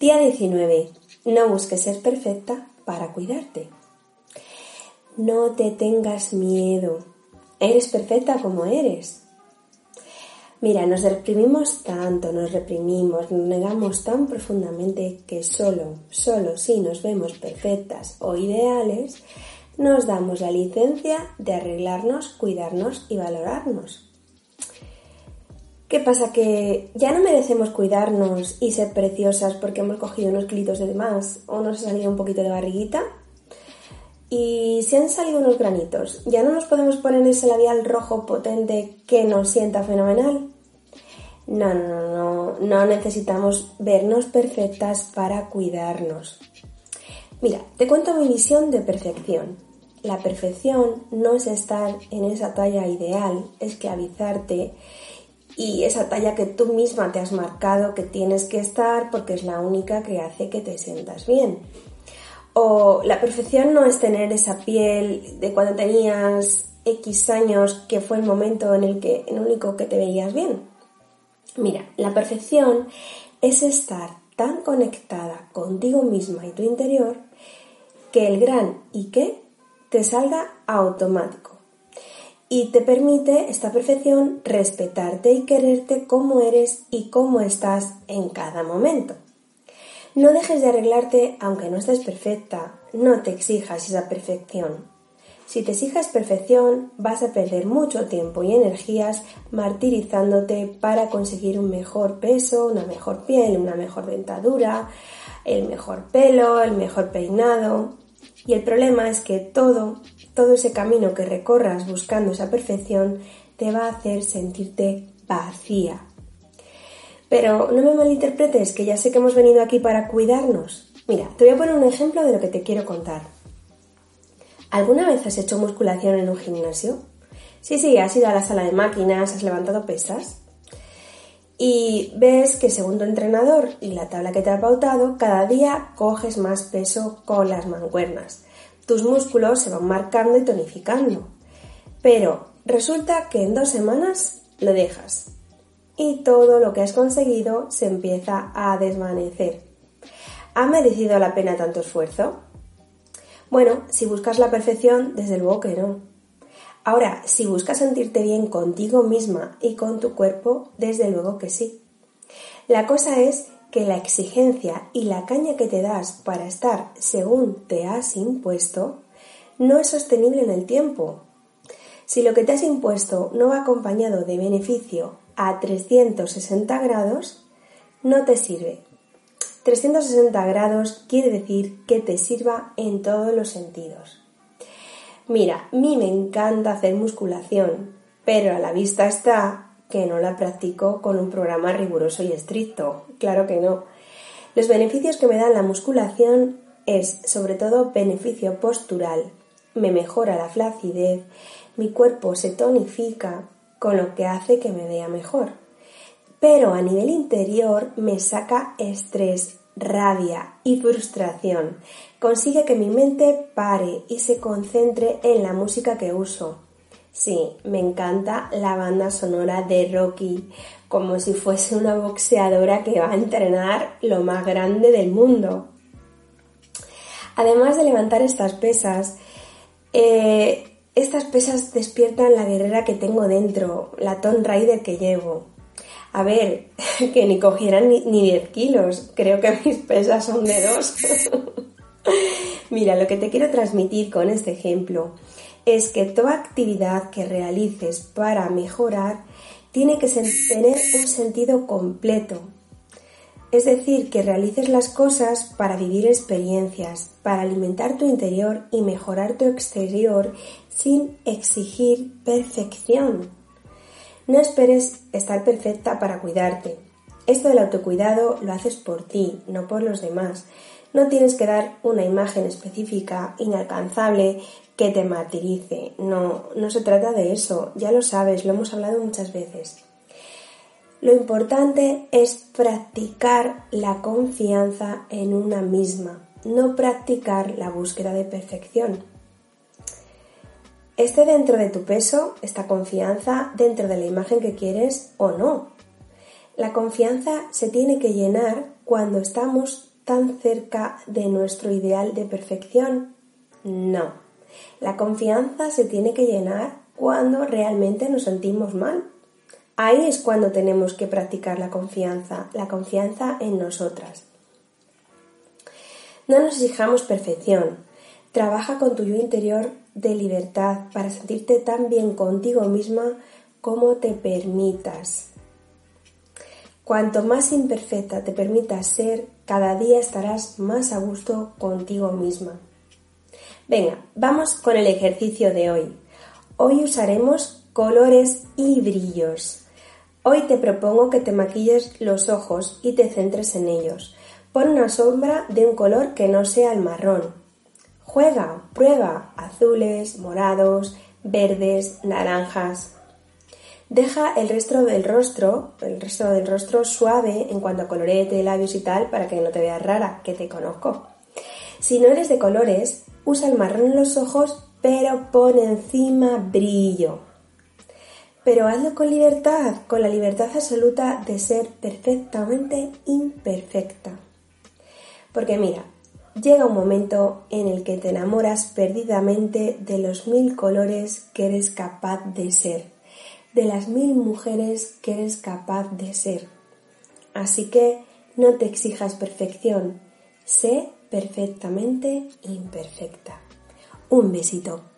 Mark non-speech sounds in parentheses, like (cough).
Día 19. No busques ser perfecta para cuidarte. No te tengas miedo. Eres perfecta como eres. Mira, nos reprimimos tanto, nos reprimimos, nos negamos tan profundamente que solo, solo si nos vemos perfectas o ideales, nos damos la licencia de arreglarnos, cuidarnos y valorarnos. ¿Qué pasa? Que ya no merecemos cuidarnos y ser preciosas porque hemos cogido unos kilitos de más o nos ha salido un poquito de barriguita. Y si han salido unos granitos, ¿ya no nos podemos poner ese labial rojo potente que nos sienta fenomenal? No, no, no, no necesitamos vernos perfectas para cuidarnos. Mira, te cuento mi visión de perfección. La perfección no es estar en esa talla ideal, esclavizarte y esa talla que tú misma te has marcado que tienes que estar porque es la única que hace que te sientas bien. O la perfección no es tener esa piel de cuando tenías X años que fue el momento en el que el único que te veías bien. Mira, la perfección es estar tan conectada contigo misma y tu interior que el gran y qué te salga automático y te permite esta perfección respetarte y quererte como eres y cómo estás en cada momento. No dejes de arreglarte aunque no estés perfecta, no te exijas esa perfección. Si te exijas perfección, vas a perder mucho tiempo y energías martirizándote para conseguir un mejor peso, una mejor piel, una mejor dentadura, el mejor pelo, el mejor peinado. Y el problema es que todo todo ese camino que recorras buscando esa perfección te va a hacer sentirte vacía. Pero no me malinterpretes, que ya sé que hemos venido aquí para cuidarnos. Mira, te voy a poner un ejemplo de lo que te quiero contar. ¿Alguna vez has hecho musculación en un gimnasio? Sí, sí, has ido a la sala de máquinas, has levantado pesas. Y ves que según tu entrenador y la tabla que te ha pautado, cada día coges más peso con las mancuernas tus músculos se van marcando y tonificando. Pero resulta que en dos semanas lo dejas y todo lo que has conseguido se empieza a desvanecer. ¿Ha merecido la pena tanto esfuerzo? Bueno, si buscas la perfección, desde luego que no. Ahora, si buscas sentirte bien contigo misma y con tu cuerpo, desde luego que sí. La cosa es que la exigencia y la caña que te das para estar según te has impuesto no es sostenible en el tiempo. Si lo que te has impuesto no va acompañado de beneficio a 360 grados, no te sirve. 360 grados quiere decir que te sirva en todos los sentidos. Mira, a mí me encanta hacer musculación, pero a la vista está que no la practico con un programa riguroso y estricto. Claro que no. Los beneficios que me da la musculación es sobre todo beneficio postural. Me mejora la flacidez, mi cuerpo se tonifica, con lo que hace que me vea mejor. Pero a nivel interior me saca estrés, rabia y frustración. Consigue que mi mente pare y se concentre en la música que uso Sí, me encanta la banda sonora de Rocky, como si fuese una boxeadora que va a entrenar lo más grande del mundo. Además de levantar estas pesas, eh, estas pesas despiertan la guerrera que tengo dentro, la Tomb Raider que llevo. A ver, (laughs) que ni cogieran ni, ni 10 kilos, creo que mis pesas son de dos. (laughs) Mira, lo que te quiero transmitir con este ejemplo es que toda actividad que realices para mejorar tiene que tener un sentido completo. Es decir, que realices las cosas para vivir experiencias, para alimentar tu interior y mejorar tu exterior sin exigir perfección. No esperes estar perfecta para cuidarte. Esto del autocuidado lo haces por ti, no por los demás. No tienes que dar una imagen específica, inalcanzable, que te martirice. No, no se trata de eso, ya lo sabes, lo hemos hablado muchas veces. Lo importante es practicar la confianza en una misma, no practicar la búsqueda de perfección. Esté dentro de tu peso, esta confianza, dentro de la imagen que quieres o no. La confianza se tiene que llenar cuando estamos tan cerca de nuestro ideal de perfección. No. La confianza se tiene que llenar cuando realmente nos sentimos mal, Ahí es cuando tenemos que practicar la confianza, la confianza en nosotras. No nos exijamos perfección. Trabaja con tu yo interior de libertad para sentirte tan bien contigo misma como te permitas. Cuanto más imperfecta te permitas ser, cada día estarás más a gusto contigo misma. Venga, vamos con el ejercicio de hoy. Hoy usaremos colores y brillos. Hoy te propongo que te maquilles los ojos y te centres en ellos. Pon una sombra de un color que no sea el marrón. Juega, prueba azules, morados, verdes, naranjas. Deja el resto del rostro, el resto del rostro suave en cuanto a colorete, labios y tal, para que no te veas rara, que te conozco. Si no eres de colores, usa el marrón en los ojos, pero pon encima brillo pero hazlo con libertad, con la libertad absoluta de ser perfectamente imperfecta. Porque mira, llega un momento en el que te enamoras perdidamente de los mil colores que eres capaz de ser, de las mil mujeres que eres capaz de ser. Así que no te exijas perfección, sé perfectamente imperfecta. Un besito.